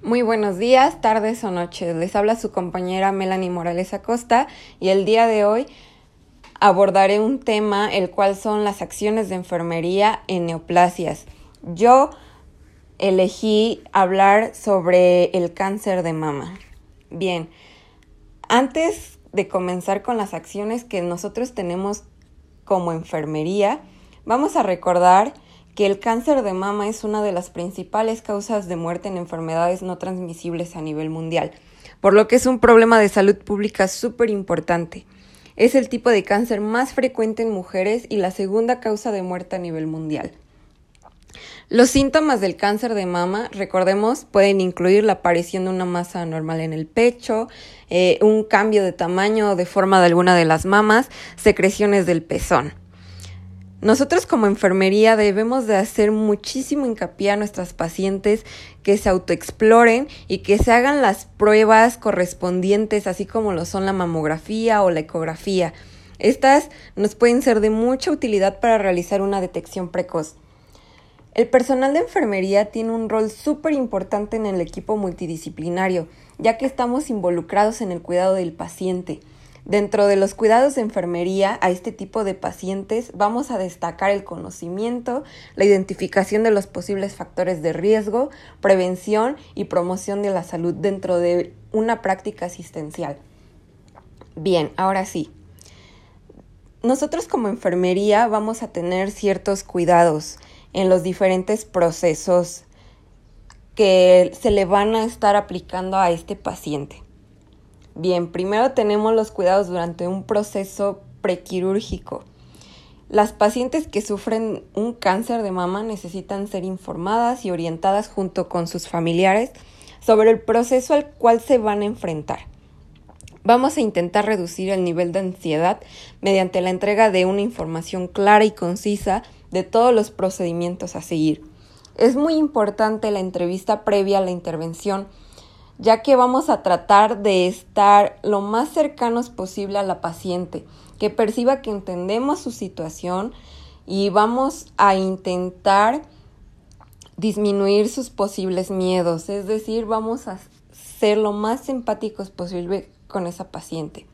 Muy buenos días, tardes o noches. Les habla su compañera Melanie Morales Acosta y el día de hoy abordaré un tema el cual son las acciones de enfermería en neoplasias. Yo elegí hablar sobre el cáncer de mama. Bien, antes de comenzar con las acciones que nosotros tenemos como enfermería, vamos a recordar que el cáncer de mama es una de las principales causas de muerte en enfermedades no transmisibles a nivel mundial, por lo que es un problema de salud pública súper importante. Es el tipo de cáncer más frecuente en mujeres y la segunda causa de muerte a nivel mundial. Los síntomas del cáncer de mama, recordemos, pueden incluir la aparición de una masa anormal en el pecho, eh, un cambio de tamaño o de forma de alguna de las mamas, secreciones del pezón. Nosotros como enfermería debemos de hacer muchísimo hincapié a nuestras pacientes que se autoexploren y que se hagan las pruebas correspondientes, así como lo son la mamografía o la ecografía. Estas nos pueden ser de mucha utilidad para realizar una detección precoz. El personal de enfermería tiene un rol súper importante en el equipo multidisciplinario, ya que estamos involucrados en el cuidado del paciente. Dentro de los cuidados de enfermería a este tipo de pacientes vamos a destacar el conocimiento, la identificación de los posibles factores de riesgo, prevención y promoción de la salud dentro de una práctica asistencial. Bien, ahora sí. Nosotros como enfermería vamos a tener ciertos cuidados en los diferentes procesos que se le van a estar aplicando a este paciente. Bien, primero tenemos los cuidados durante un proceso prequirúrgico. Las pacientes que sufren un cáncer de mama necesitan ser informadas y orientadas junto con sus familiares sobre el proceso al cual se van a enfrentar. Vamos a intentar reducir el nivel de ansiedad mediante la entrega de una información clara y concisa de todos los procedimientos a seguir. Es muy importante la entrevista previa a la intervención ya que vamos a tratar de estar lo más cercanos posible a la paciente, que perciba que entendemos su situación y vamos a intentar disminuir sus posibles miedos, es decir, vamos a ser lo más empáticos posible con esa paciente.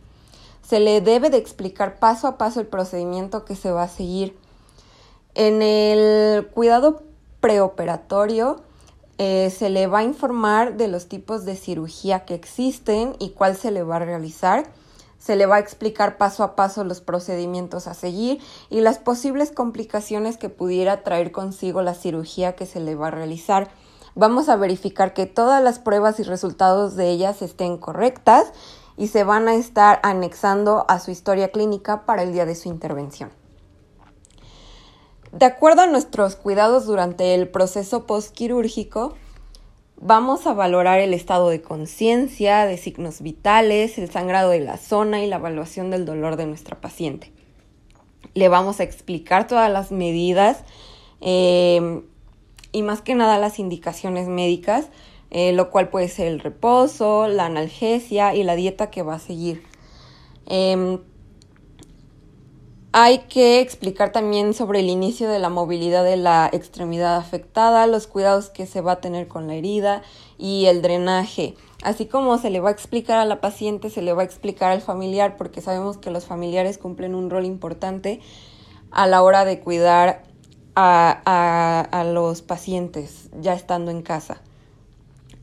Se le debe de explicar paso a paso el procedimiento que se va a seguir. En el cuidado preoperatorio, eh, se le va a informar de los tipos de cirugía que existen y cuál se le va a realizar. Se le va a explicar paso a paso los procedimientos a seguir y las posibles complicaciones que pudiera traer consigo la cirugía que se le va a realizar. Vamos a verificar que todas las pruebas y resultados de ellas estén correctas y se van a estar anexando a su historia clínica para el día de su intervención. De acuerdo a nuestros cuidados durante el proceso postquirúrgico, vamos a valorar el estado de conciencia, de signos vitales, el sangrado de la zona y la evaluación del dolor de nuestra paciente. Le vamos a explicar todas las medidas em, y más que nada las indicaciones médicas, eh, lo cual puede ser el reposo, la analgesia y la dieta que va a seguir. Em, hay que explicar también sobre el inicio de la movilidad de la extremidad afectada, los cuidados que se va a tener con la herida y el drenaje. Así como se le va a explicar a la paciente, se le va a explicar al familiar, porque sabemos que los familiares cumplen un rol importante a la hora de cuidar a, a, los pacientes ya estando en casa.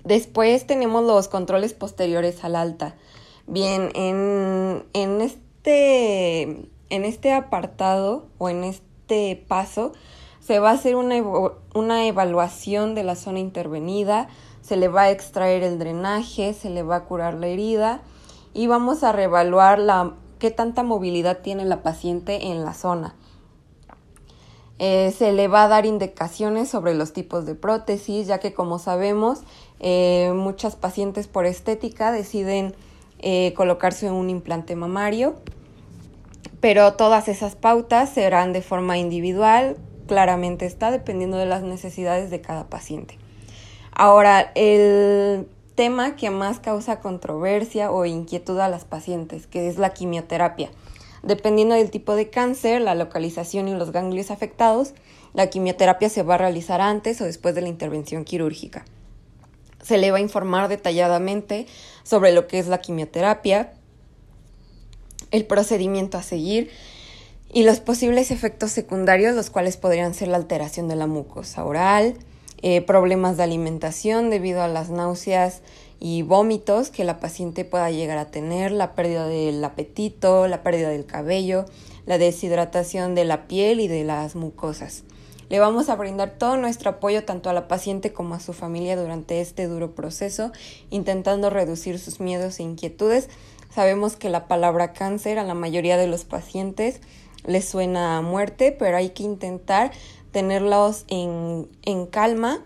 Después tenemos los controles posteriores al alta. Bien, en, en este en este apartado o en este paso se va a hacer una, una evaluación de la zona intervenida, se le va a extraer el drenaje, se le va a curar la herida y vamos a reevaluar la, qué tanta movilidad tiene la paciente en la zona. Eh, se le va a dar indicaciones sobre los tipos de prótesis, ya que como sabemos, eh, muchas pacientes por estética deciden eh, colocarse un implante mamario pero todas esas pautas serán de forma individual, claramente está, dependiendo de las necesidades de cada paciente. Ahora, el tema que más causa controversia o inquietud a las pacientes, que es la quimioterapia. Dependiendo del tipo de cáncer, la localización y los ganglios afectados, la quimioterapia se va a realizar antes o después de la intervención quirúrgica. Se le va a informar detalladamente sobre lo que es la quimioterapia, el procedimiento a seguir y los posibles efectos secundarios, los cuales podrían ser la alteración de la mucosa oral, eh, problemas de alimentación debido a las náuseas y vómitos que la paciente pueda llegar a tener, la pérdida del apetito, la pérdida del cabello, la deshidratación de la piel y de las mucosas. Le vamos a brindar todo nuestro apoyo tanto a la paciente como a su familia durante este duro proceso, intentando reducir sus miedos e inquietudes. Sabemos que la palabra cáncer a la mayoría de los pacientes les suena a muerte, pero hay que intentar tenerlos en, en calma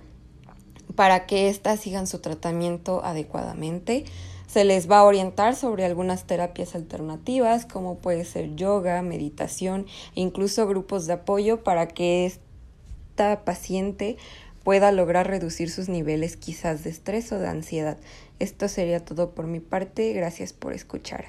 para que éstas sigan su tratamiento adecuadamente. Se les va a orientar sobre algunas terapias alternativas como puede ser yoga, meditación incluso grupos de apoyo para que esta paciente pueda lograr reducir sus niveles quizás de estrés o de ansiedad. Esto sería todo por mi parte. Gracias por escuchar.